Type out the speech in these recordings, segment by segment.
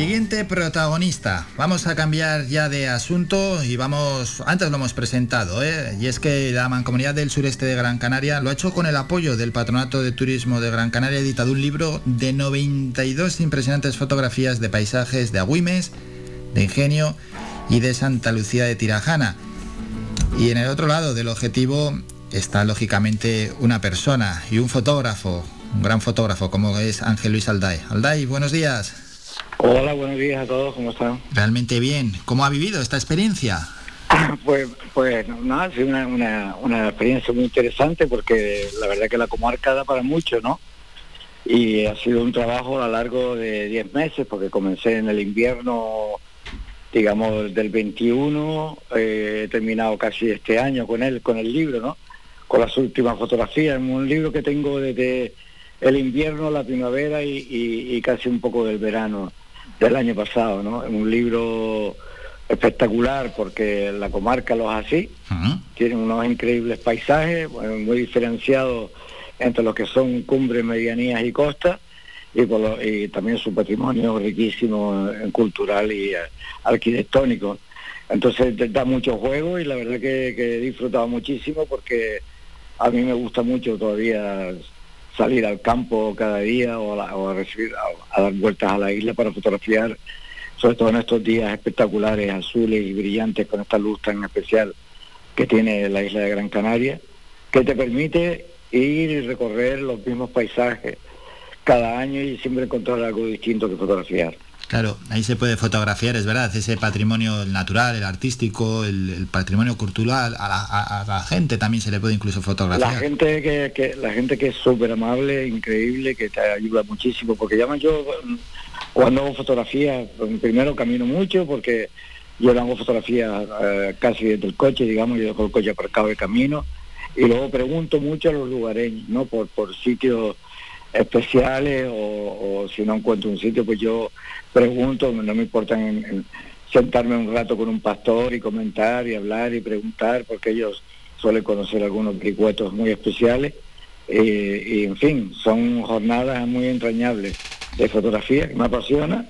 Siguiente protagonista. Vamos a cambiar ya de asunto y vamos, antes lo hemos presentado, ¿eh? y es que la Mancomunidad del Sureste de Gran Canaria lo ha hecho con el apoyo del Patronato de Turismo de Gran Canaria, editado un libro de 92 impresionantes fotografías de paisajes de Agüimes, de Ingenio y de Santa Lucía de Tirajana. Y en el otro lado del objetivo está lógicamente una persona y un fotógrafo, un gran fotógrafo como es Ángel Luis Alday. Alday, buenos días. Hola, buenos días a todos, ¿cómo están? Realmente bien. ¿Cómo ha vivido esta experiencia? Pues, pues nada, ha sido una, una, experiencia muy interesante porque la verdad que la comarca da para mucho, ¿no? Y ha sido un trabajo a lo largo de 10 meses porque comencé en el invierno, digamos, del 21, eh, he terminado casi este año con él, con el libro, ¿no? Con las últimas fotografías, un libro que tengo desde el invierno, la primavera y, casi un poco del verano del año pasado, ¿no? Es un libro espectacular porque la comarca lo es así, tiene unos increíbles paisajes, muy diferenciados entre lo que son cumbres, medianías y costas, y, y también su patrimonio riquísimo en cultural y eh, arquitectónico. Entonces da mucho juego y la verdad que, que he disfrutado muchísimo porque a mí me gusta mucho todavía salir al campo cada día o a, recibir, a, dar vueltas a la isla para fotografiar, sobre todo en estos días espectaculares, azules y brillantes con esta luz tan especial que tiene la isla de Gran Canaria, que te permite ir y recorrer los mismos paisajes cada año y siempre encontrar algo distinto que fotografiar. Claro, ahí se puede fotografiar, es verdad, ese patrimonio natural, el artístico, el, patrimonio cultural, a la, gente también se le puede incluso fotografiar. La gente que, la gente que es súper amable, increíble, que te ayuda muchísimo, porque llama yo cuando hago fotografía, primero camino mucho porque yo hago fotografía eh, casi desde el coche, digamos, yo dejo el coche aparcado de camino, y luego pregunto mucho a los lugareños, ¿no? Por, por sitios especiales o, si no encuentro un sitio, pues yo pregunto, no me importa sentarme un rato con un pastor y comentar y hablar y preguntar, porque ellos suelen conocer algunos bricuetos muy especiales. Eh, y en fin, son jornadas muy entrañables de fotografía que me apasiona,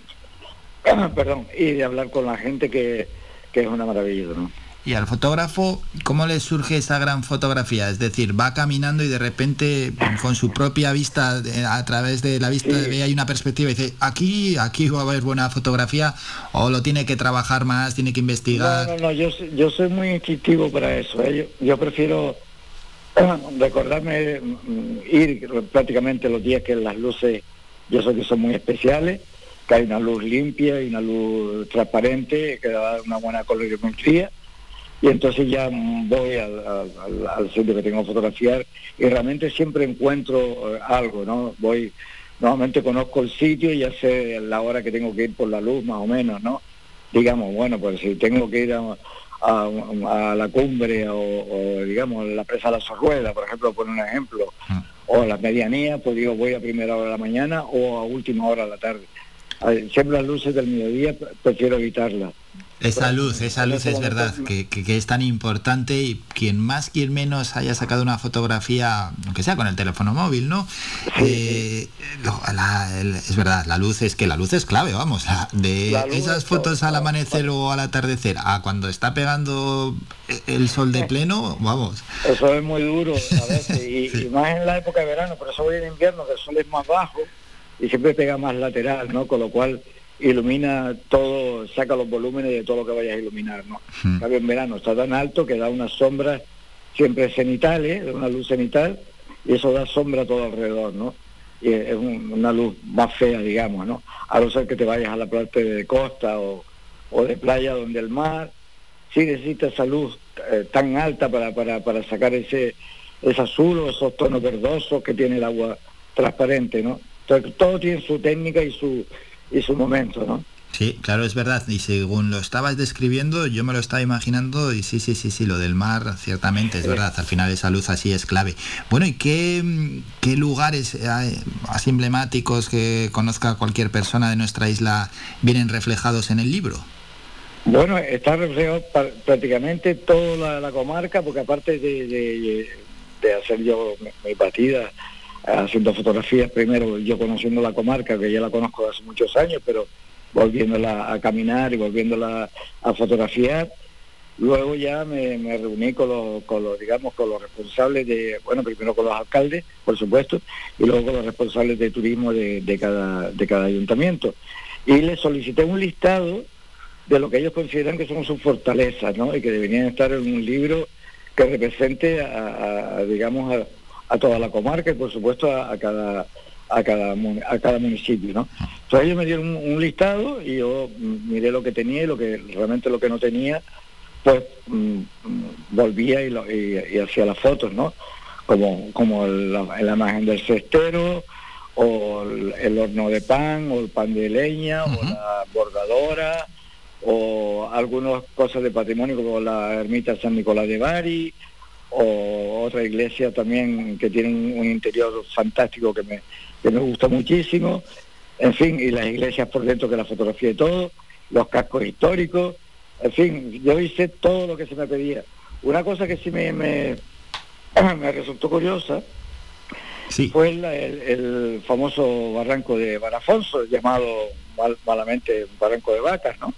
perdón, y de hablar con la gente que, que es una maravilla. ¿no? Y al fotógrafo, ¿cómo le surge esa gran fotografía? Es decir, va caminando y de repente con su propia vista, a través de la vista, ve hay una perspectiva y dice, aquí, aquí va a haber buena fotografía, o lo tiene que trabajar más, tiene que investigar. No, no, no, yo, yo soy muy instintivo para eso. ¿eh? Yo, prefiero recordarme mm, ir prácticamente los días que las luces, yo sé que son muy especiales, que hay una luz limpia y una luz transparente, que da una buena colorimetría y entonces ya voy al, al, sitio que tengo que fotografiar y realmente siempre encuentro eh, algo, ¿no? Voy, normalmente conozco el sitio y ya sé la hora que tengo que ir por la luz más o menos, ¿no? Digamos, bueno, pues si tengo que ir a, la cumbre o, digamos la presa de la Sorrueda, por ejemplo, por un ejemplo, mm. o la medianía, pues digo voy a primera hora de la mañana o a última hora de la tarde. Siempre las luces del mediodía prefiero evitarlas esa luz, esa luz es verdad, que, es tan importante y quien más, quien menos haya sacado una fotografía, aunque sea con el teléfono móvil, ¿no? Eh, es verdad, la luz es que la luz es clave, vamos, de esas fotos al amanecer o al atardecer a cuando está pegando el sol de pleno, vamos. Eso es muy duro, y, y, más en la época de verano, por eso voy en invierno, que el sol es más bajo y siempre pega más lateral, ¿no? Con lo cual ilumina todo, saca los volúmenes de todo lo que vayas a iluminar, ¿no? Hmm. en verano está tan alto que da una sombra siempre cenital, ¿eh? una luz cenital, y eso da sombra todo alrededor, ¿no? Y es una luz más fea, digamos, ¿no? A no ser que te vayas a la parte de costa o, de playa donde el mar sí necesita esa luz eh, tan alta para, para, para sacar ese, ese azul o esos tonos verdosos que tiene el agua transparente, ¿no? Entonces todo tiene su técnica y su y su momento, ¿no? Sí, claro, es verdad. Y según lo estabas describiendo, yo me lo estaba imaginando y sí, sí, sí, sí, lo del mar, ciertamente, es verdad. Al final esa luz así es clave. Bueno, ¿y qué, qué lugares así emblemáticos que conozca cualquier persona de nuestra isla vienen reflejados en el libro? Bueno, está reflejado prácticamente toda la, comarca, porque aparte de, de, hacer yo mi, partida haciendo fotografías primero, yo conociendo la comarca, que ya la conozco hace muchos años, pero volviéndola a caminar y volviéndola a fotografiar. Luego ya me, reuní con los, con los, digamos, con los responsables de, bueno, primero con los alcaldes, por supuesto, y luego con los responsables de turismo de, de cada, de cada ayuntamiento. Y les solicité un listado de lo que ellos consideran que son sus fortalezas, ¿no? Y que deberían estar en un libro que represente a, digamos, a, toda la comarca y por supuesto a, cada a cada a cada municipio, ¿no? Entonces ellos me dieron un, listado y yo miré lo que tenía y lo que realmente lo que no tenía, pues mm, volvía y, lo, y, hacía las fotos, ¿no? Como como la, imagen del cestero o el, horno de pan o el pan de leña o la bordadora o algunas cosas de patrimonio como la ermita San Nicolás de Bari o otra iglesia también que tiene un interior fantástico que me, que me gusta muchísimo, en fin, y las iglesias por dentro que la fotografía y todo, los cascos históricos, en fin, yo hice todo lo que se me pedía. Una cosa que sí me, me, me resultó curiosa fue el, famoso barranco de Barafonso, llamado malamente barranco de vacas, ¿no?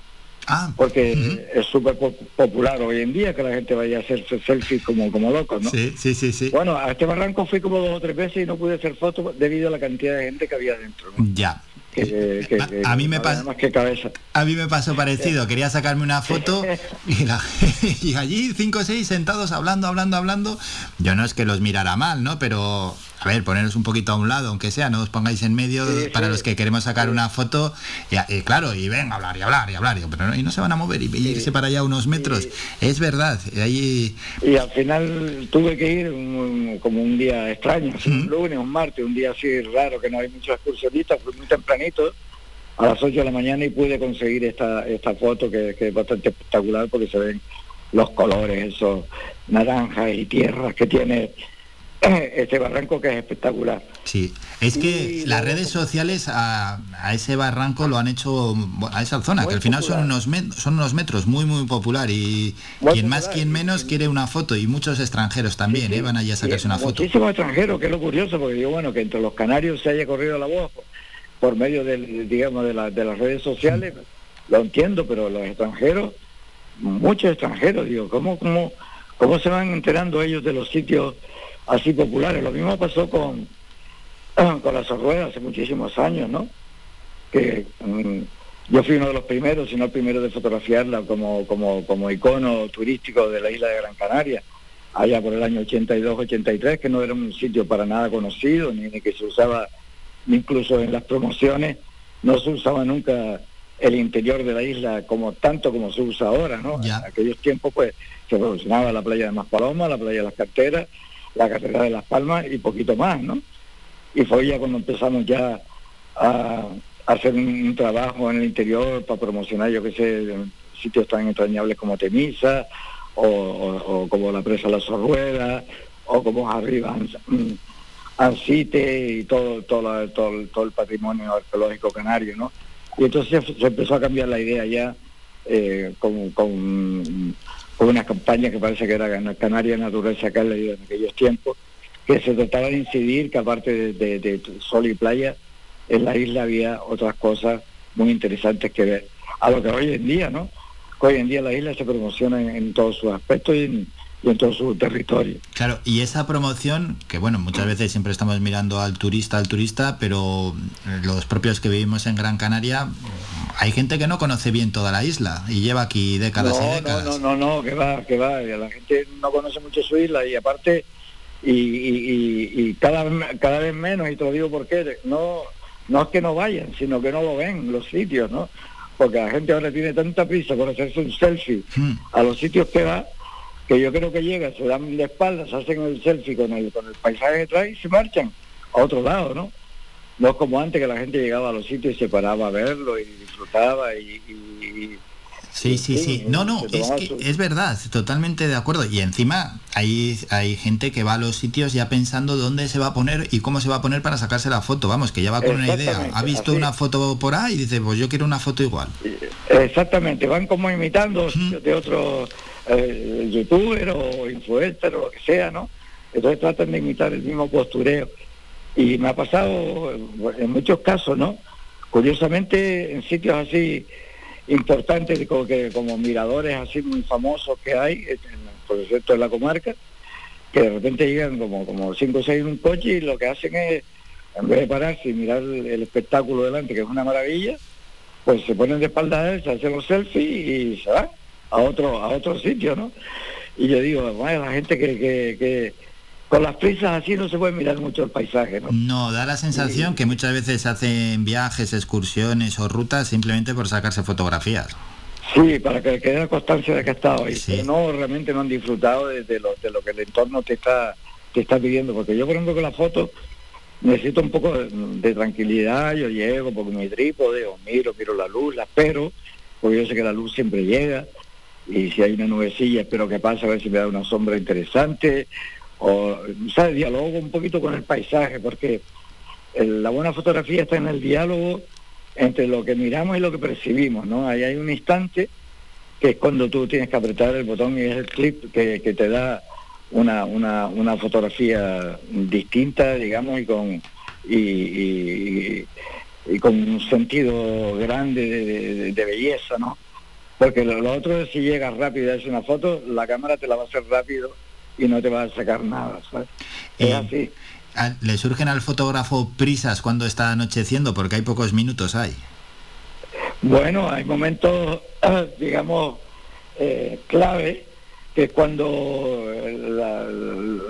Ah, porque es súper popular hoy en día que la gente vaya a hacerse selfies como, como locos, ¿no? Sí, sí, sí, sí. Bueno, a este barranco fui como dos o tres veces y no pude hacer fotos debido a la cantidad de gente que había dentro. Ya. a, mí me pasó a mí me pasó parecido quería sacarme una foto y, y allí cinco o seis sentados hablando hablando hablando yo no es que los mirara mal no pero a ver, poneros un poquito a un lado, aunque sea, no os pongáis en medio para los que queremos sacar una foto, y, claro, y ven a hablar y hablar y hablar, y, pero no, y no se van a mover y, irse para allá unos metros. Es verdad, ahí... Y al final tuve que ir como un día extraño, un lunes, un martes, un día así raro, que no hay muchos excursionistas, fui muy tempranito, a las 8 de la mañana y pude conseguir esta, esta foto que, que es bastante espectacular porque se ven los colores, esos naranjas y tierras que tiene este barranco que es espectacular. Sí, es que las redes sociales a, ese barranco lo han hecho, a esa zona, que al final son unos, son unos metros muy, muy popular y quien más, quien menos quiere una foto y muchos extranjeros también ¿eh? van allí a sacarse una foto. Muchísimos extranjeros, que es lo curioso, porque digo, bueno, que entre los canarios se haya corrido la voz por medio del, digamos, de, de las redes sociales, lo entiendo, pero los extranjeros, muchos extranjeros, digo, ¿cómo, cómo, cómo se van enterando ellos de los sitios así populares. Lo mismo pasó con, con la Sorrueda hace muchísimos años, ¿no? Que mm, yo fui uno de los primeros, si no el primero de fotografiarla como, como, como icono turístico de la isla de Gran Canaria, allá por el año 82-83, que no era un sitio para nada conocido, ni, que se usaba, incluso en las promociones, no se usaba nunca el interior de la isla como tanto como se usa ahora, ¿no? En aquellos tiempos pues se promocionaba la playa de Maspaloma, la playa de las Carteras, la carrera de Las Palmas y poquito más, ¿no? Y fue ya cuando empezamos ya a, hacer un, trabajo en el interior para promocionar, yo qué sé, sitios tan entrañables como Temisa, o, como la presa La Sorrueda, o como arriba Ancite y todo, todo, todo, todo el patrimonio arqueológico canario, ¿no? Y entonces se, empezó a cambiar la idea ya eh, con, con una campaña que parece que era Canaria Naturaleza Cálida en aquellos tiempos, que se trataba de incidir que aparte de, sol y playa, en la isla había otras cosas muy interesantes que ver. A lo que hoy en día, ¿no? Hoy en día la isla se promociona en, todos sus aspectos y en, y en todo su territorio. Claro, y esa promoción, que bueno, muchas veces siempre estamos mirando al turista, al turista, pero los propios que vivimos en Gran Canaria, hay gente que no conoce bien toda la isla y lleva aquí décadas y décadas. No, no, no, que va, que va, la gente no conoce mucho su isla y aparte, y, cada, cada vez menos, y te lo digo porque no, no es que no vayan, sino que no lo ven los sitios, ¿no? Porque la gente ahora tiene tanta prisa por hacerse un selfie hmm. a los sitios que va, que yo creo que llega, se dan de espaldas, hacen el selfie con el, con el paisaje detrás y se marchan a otro lado, ¿no? No es como antes que la gente llegaba a los sitios y se paraba a verlo y disfrutaba y... sí, sí, sí. No, no, es que es verdad, totalmente de acuerdo. Y encima hay, hay gente que va a los sitios ya pensando dónde se va a poner y cómo se va a poner para sacarse la foto. Vamos, que ya va con una idea. Ha visto una foto por ahí y dice, pues yo quiero una foto igual. Exactamente, van como imitando de otros eh, youtuber o influencer o lo que sea, ¿no? Entonces tratan de imitar el mismo postureo. Y me ha pasado en muchos casos, ¿no? Curiosamente, en sitios así importantes como, que, como miradores así muy famosos que hay, por cierto, en la comarca, que de repente llegan como, como cinco o seis en un coche y lo que hacen es, en vez de pararse y mirar el, espectáculo delante, que es una maravilla, pues se ponen de espalda a él, se hacen los selfies y se van a otro, a otro sitio, ¿no? Y yo digo, bueno, la gente que, que con las prisas así no se puede mirar mucho el paisaje, ¿no? No, da la sensación que muchas veces hacen viajes, excursiones o rutas simplemente por sacarse fotografías. Sí, para que quede la constancia de que ha estado ahí. no, realmente no han disfrutado de, lo, de lo que el entorno te está, te está pidiendo. Porque yo, por ejemplo, con la foto necesito un poco de, tranquilidad. Yo llego porque mi trípode, o miro, miro la luz, la espero, porque yo sé que la luz siempre llega. Y si hay una nubecilla, espero que pase a ver si me da una sombra interesante o ¿sabes? dialogo un poquito con el paisaje, porque la buena fotografía está en el diálogo entre lo que miramos y lo que percibimos, ¿no? Ahí hay un instante que es cuando tú tienes que apretar el botón y es el clip que, te da una, una, una, fotografía distinta, digamos, y con y, con un sentido grande de, belleza, ¿no? Porque lo, otro es si llegas rápido y haces una foto, la cámara te la va a hacer rápido y no te va a sacar nada, ¿sabes? Es eh, así. ¿Le surgen al fotógrafo prisas cuando está anocheciendo? Porque hay pocos minutos hay. Bueno, hay momentos, digamos, eh, clave, que es cuando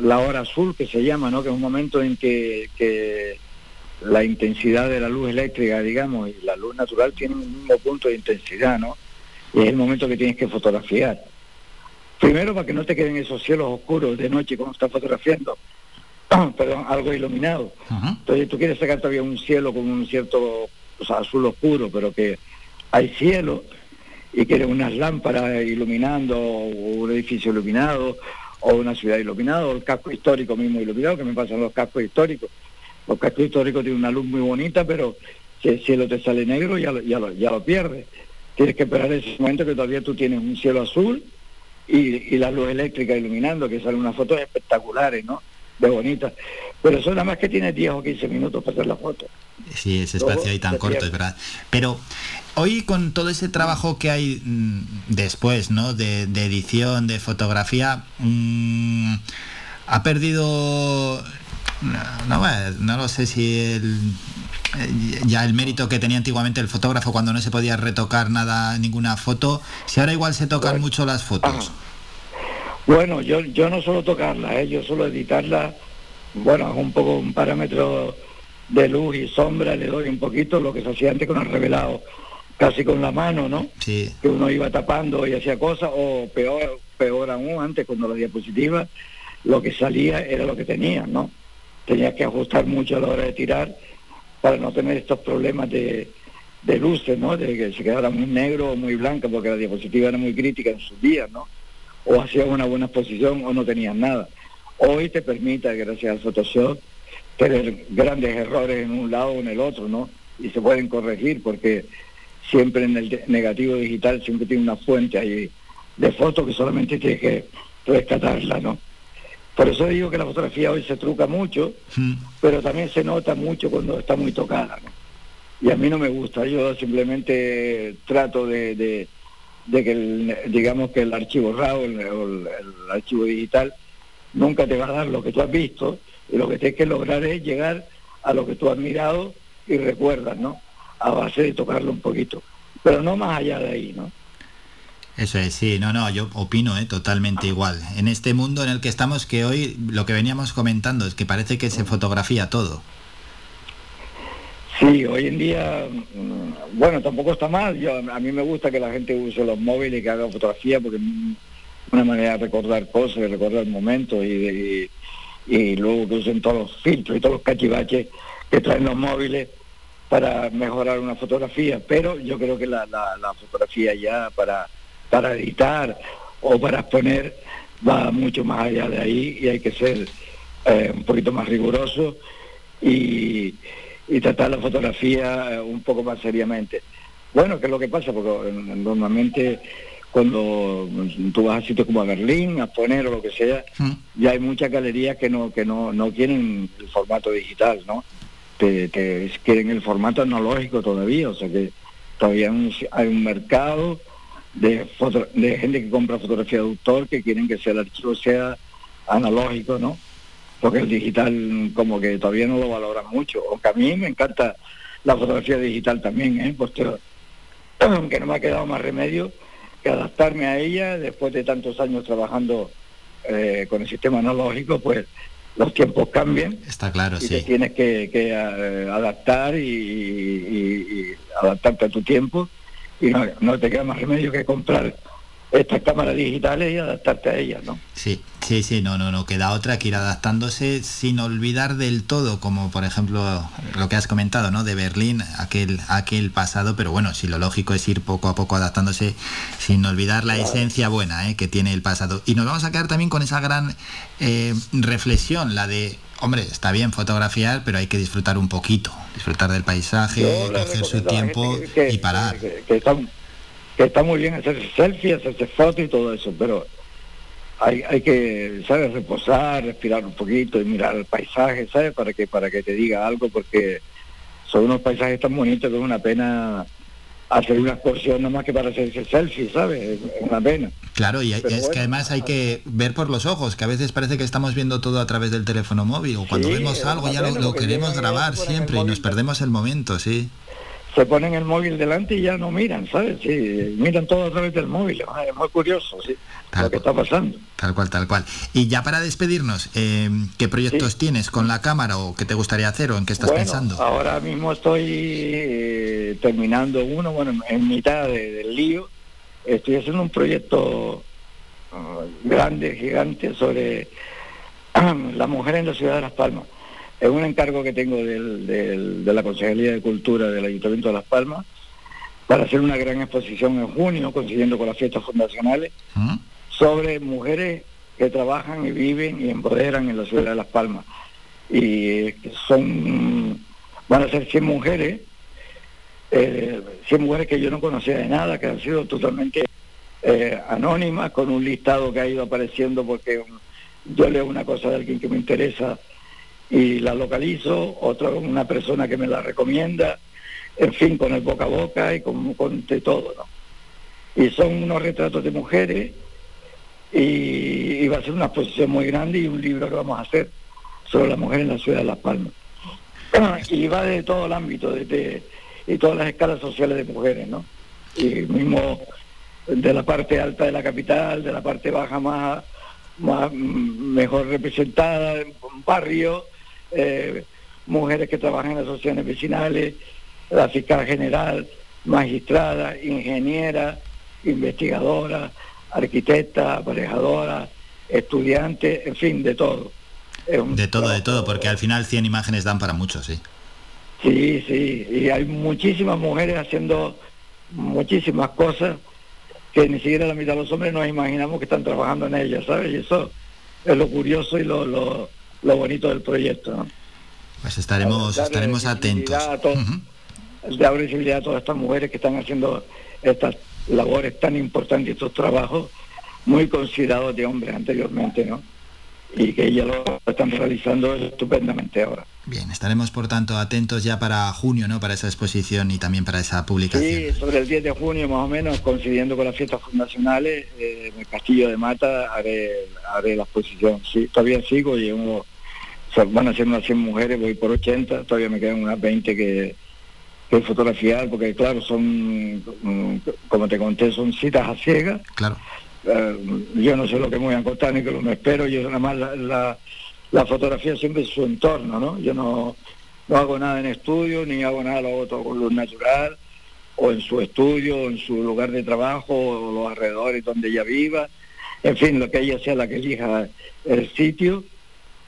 la, hora azul, que se llama, ¿no? Que es un momento en que, que la intensidad de la luz eléctrica, digamos, y la luz natural tienen un mismo punto de intensidad, ¿no? Y es el momento que tienes que fotografiar. Primero para que no te queden esos cielos oscuros de noche cuando estás fotografiando, perdón, algo iluminado. Entonces tú quieres sacar todavía un cielo con un cierto azul oscuro, pero que hay cielo y quieres unas lámparas iluminando, o un edificio iluminado, o una ciudad iluminada, o el casco histórico mismo iluminado, que me pasan los cascos históricos. Los cascos históricos tienen una luz muy bonita, pero si el cielo te sale negro ya ya lo, ya lo pierdes. Tienes que esperar ese momento que todavía tú tienes un cielo azul y, la luz eléctrica iluminando, que salen unas fotos espectaculares, ¿no? De bonitas. Pero eso nada más que tiene 10 o 15 minutos para hacer la foto. Sí, ese espacio ahí tan corto, es verdad. Pero hoy con todo ese trabajo que hay mm, después, ¿no? De, edición, de fotografía, mm, ha perdido... No, no lo sé si el, ya el mérito que tenía antiguamente el fotógrafo cuando no se podía retocar nada, ninguna foto, si ahora igual se tocan mucho las fotos. Bueno, yo, yo no suelo tocarla, ¿eh? yo suelo editarla, bueno, un poco un parámetro de luz y sombra, le doy un poquito lo que se hacía antes con el revelado, casi con la mano, ¿no? Sí. Que uno iba tapando y hacía cosas, o peor, peor aún, antes cuando la diapositiva, lo que salía era lo que tenía, ¿no? Tenías que ajustar mucho a la hora de tirar para no tener estos problemas de, luces, ¿no? De que se quedara muy negro o muy blanca, porque la diapositiva era muy crítica en sus días, ¿no? O hacían una buena exposición o no tenían nada. Hoy te permite, gracias al Photoshop, tener grandes errores en un lado o en el otro, ¿no? Y se pueden corregir porque siempre en el negativo digital siempre tiene una fuente ahí de fotos que solamente tienes que rescatarla, ¿no? Por eso digo que la fotografía hoy se truca mucho, pero también se nota mucho cuando está muy tocada. Y a mí no me gusta, yo simplemente trato de, que, digamos que el archivo RAW o el, archivo digital nunca te va a dar lo que tú has visto y lo que tienes que lograr es llegar a lo que tú has mirado y recuerdas, ¿no? A base de tocarlo un poquito, pero no más allá de ahí, ¿no? Eso es, sí, no, no, yo opino ¿eh? totalmente igual. En este mundo en el que estamos, que hoy lo que veníamos comentando es que parece que se fotografía todo. Sí, hoy en día, mm, bueno, tampoco está mal. Yo, a mí me gusta que la gente use los móviles que haga fotografía porque es una manera de recordar cosas, de recordar momentos y, y luego que usen todos los filtros y todos los cachivaches que traen los móviles para mejorar una fotografía. Pero yo creo que la, la fotografía ya para para editar o para exponer va mucho más allá de ahí y hay que ser eh, un poquito más riguroso y, tratar la fotografía eh, un poco más seriamente. Bueno, ¿qué es lo que pasa? Porque eh, normalmente cuando tú vas a sitios como a Berlín, a poner o lo que sea, mm. ya hay muchas galerías que no que no, no quieren el formato digital, ¿no? te, quieren el formato analógico todavía, o sea que todavía hay un mercado de, de gente que compra fotografía de autor que quieren que sea el archivo sea analógico, ¿no? Porque el digital como que todavía no lo valora mucho, aunque a mí me encanta la fotografía digital también, ¿eh? Porque aunque no me ha quedado más remedio que adaptarme a ella después de tantos años trabajando eh, con el sistema analógico, pues los tiempos cambian. Está claro, y sí. Te tienes que, eh, adaptar y, adaptarte a tu tiempo y no, no te queda más remedio que comprar estas cámaras digitales y adaptarte a ellas, ¿no? Sí, sí, sí, no, no, no, queda otra que ir adaptándose sin olvidar del todo, como por ejemplo lo que has comentado, ¿no? De Berlín, aquel, aquel pasado, pero bueno, si lo lógico es ir poco a poco adaptándose sin olvidar la esencia buena ¿eh? que tiene el pasado. Y nos vamos a quedar también con esa gran eh, reflexión, la de hombre, está bien fotografiar, pero hay que disfrutar un poquito, disfrutar del paisaje, coger su tiempo y parar que está muy bien hacerse selfie, hacerse fotos y todo eso, pero hay, hay que, ¿sabes? Reposar, respirar un poquito y mirar el paisaje, ¿sabes? Para que, para que te diga algo, porque son unos paisajes tan bonitos que es una pena hacer una excursión nada más que para hacerse selfie, ¿sabes? Es una pena. Claro, y es que además hay que ver por los ojos, que a veces parece que estamos viendo todo a través del teléfono móvil, o cuando vemos algo ya lo, queremos grabar siempre y nos perdemos el momento, sí se ponen el móvil delante y ya no miran, ¿sabes? Sí, miran todo a través del móvil. Es muy curioso, sí, lo que está pasando. Tal cual, tal cual. Y ya para despedirnos, eh, ¿qué proyectos tienes con la cámara o qué te gustaría hacer o en qué estás pensando? Ahora mismo estoy eh, terminando uno, bueno, en mitad del lío. Estoy haciendo un proyecto uh, grande, gigante, sobre la mujer en la ciudad de Las Palmas. Es un encargo que tengo de la Consejería de Cultura del Ayuntamiento de Las Palmas para hacer una gran exposición en junio, consiguiendo con las fiestas fundacionales, ¿Mm? sobre mujeres que trabajan y viven y empoderan en la ciudad de Las Palmas. Y son, van a ser 100 mujeres, eh, 100 mujeres que yo no conocía de nada, que han sido totalmente eh, anónimas, con un listado que ha ido apareciendo porque yo leo una cosa de alguien que me interesa y la localizo, otra una persona que me la recomienda, en fin, con el boca a boca y con, de todo, ¿no? Y son unos retratos de mujeres y, va a ser una exposición muy grande y un libro que vamos a hacer sobre la mujer en la ciudad de Las Palmas. Y va de todo el ámbito, de, y todas las escalas sociales de mujeres, ¿no? Y mismo de la parte alta de la capital, de la parte baja más, más mejor representada, en barrio, eh, mujeres que trabajan en asociaciones vecinales, la fiscal general, magistrada, ingeniera, investigadora, arquitecta, aparejadora, estudiante, en fin, de todo. De todo, de todo, porque al final 100 imágenes dan para mucho, sí. Sí, sí, y hay muchísimas mujeres haciendo muchísimas cosas que ni siquiera la mitad de los hombres nos imaginamos que están trabajando en ellas, ¿sabes? Y eso es lo curioso y lo, lo, lo bonito del proyecto. ¿no? Pues estaremos, estaremos atentos. De dar visibilidad a todas estas mujeres que están haciendo estas labores tan importantes, estos trabajos muy considerados de hombres anteriormente, ¿no? Y que ellas lo están realizando estupendamente ahora. Bien, estaremos por tanto atentos ya para junio, ¿no? Para esa exposición y también para esa publicación. Sí, sobre el 10 de junio más o menos, coincidiendo con las fiestas fundacionales, eh, en el Castillo de Mata haré, haré la exposición. Sí, todavía sigo y uno van a ser unas 100 mujeres, voy por 80, todavía me quedan unas 20 que, que fotografiar, porque claro, son, mm, como te conté, son citas a ciegas. Claro. Eh, yo no sé lo que me voy a encontrar ni que lo me espero, yo nada más la, la, fotografía siempre es su entorno, ¿no? Yo no, no hago nada en estudio, ni hago nada, lo hago todo con luz natural, o en su estudio, o en su lugar de trabajo, o los alrededores donde ella viva, en fin, lo que ella sea la que elija el sitio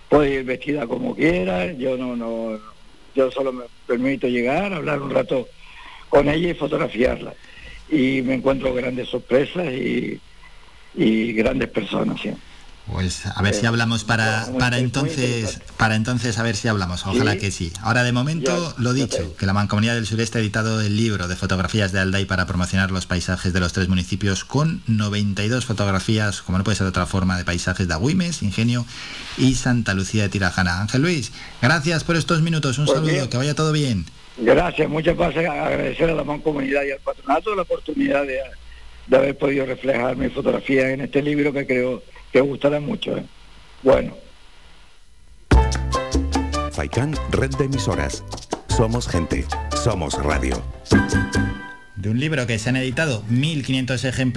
puede ir vestida como quiera, yo no, no, yo solo me permito llegar, hablar un rato con ella y fotografiarla. Y me encuentro grandes sorpresas y, y grandes personas. ¿sí? Pues a ver si hablamos para, para entonces, para entonces a ver si hablamos, ojalá que sí. Ahora de momento lo dicho, que la Mancomunidad del Sureste ha editado el libro de fotografías de Alday para promocionar los paisajes de los tres municipios con 92 fotografías, como no puede ser de otra forma, de paisajes de Agüimes, Ingenio y Santa Lucía de Tirajana. Ángel Luis, gracias por estos minutos, un pues saludo, que vaya todo bien. Gracias, muchas gracias, agradecer a la Mancomunidad y al patronato la oportunidad de, de haber podido reflejar mi fotografía en este libro que creo que gustará mucho. ¿eh? Bueno. Faikán, red de emisoras. Somos gente, somos radio. De un libro que se han editado 1.500 ejemplares.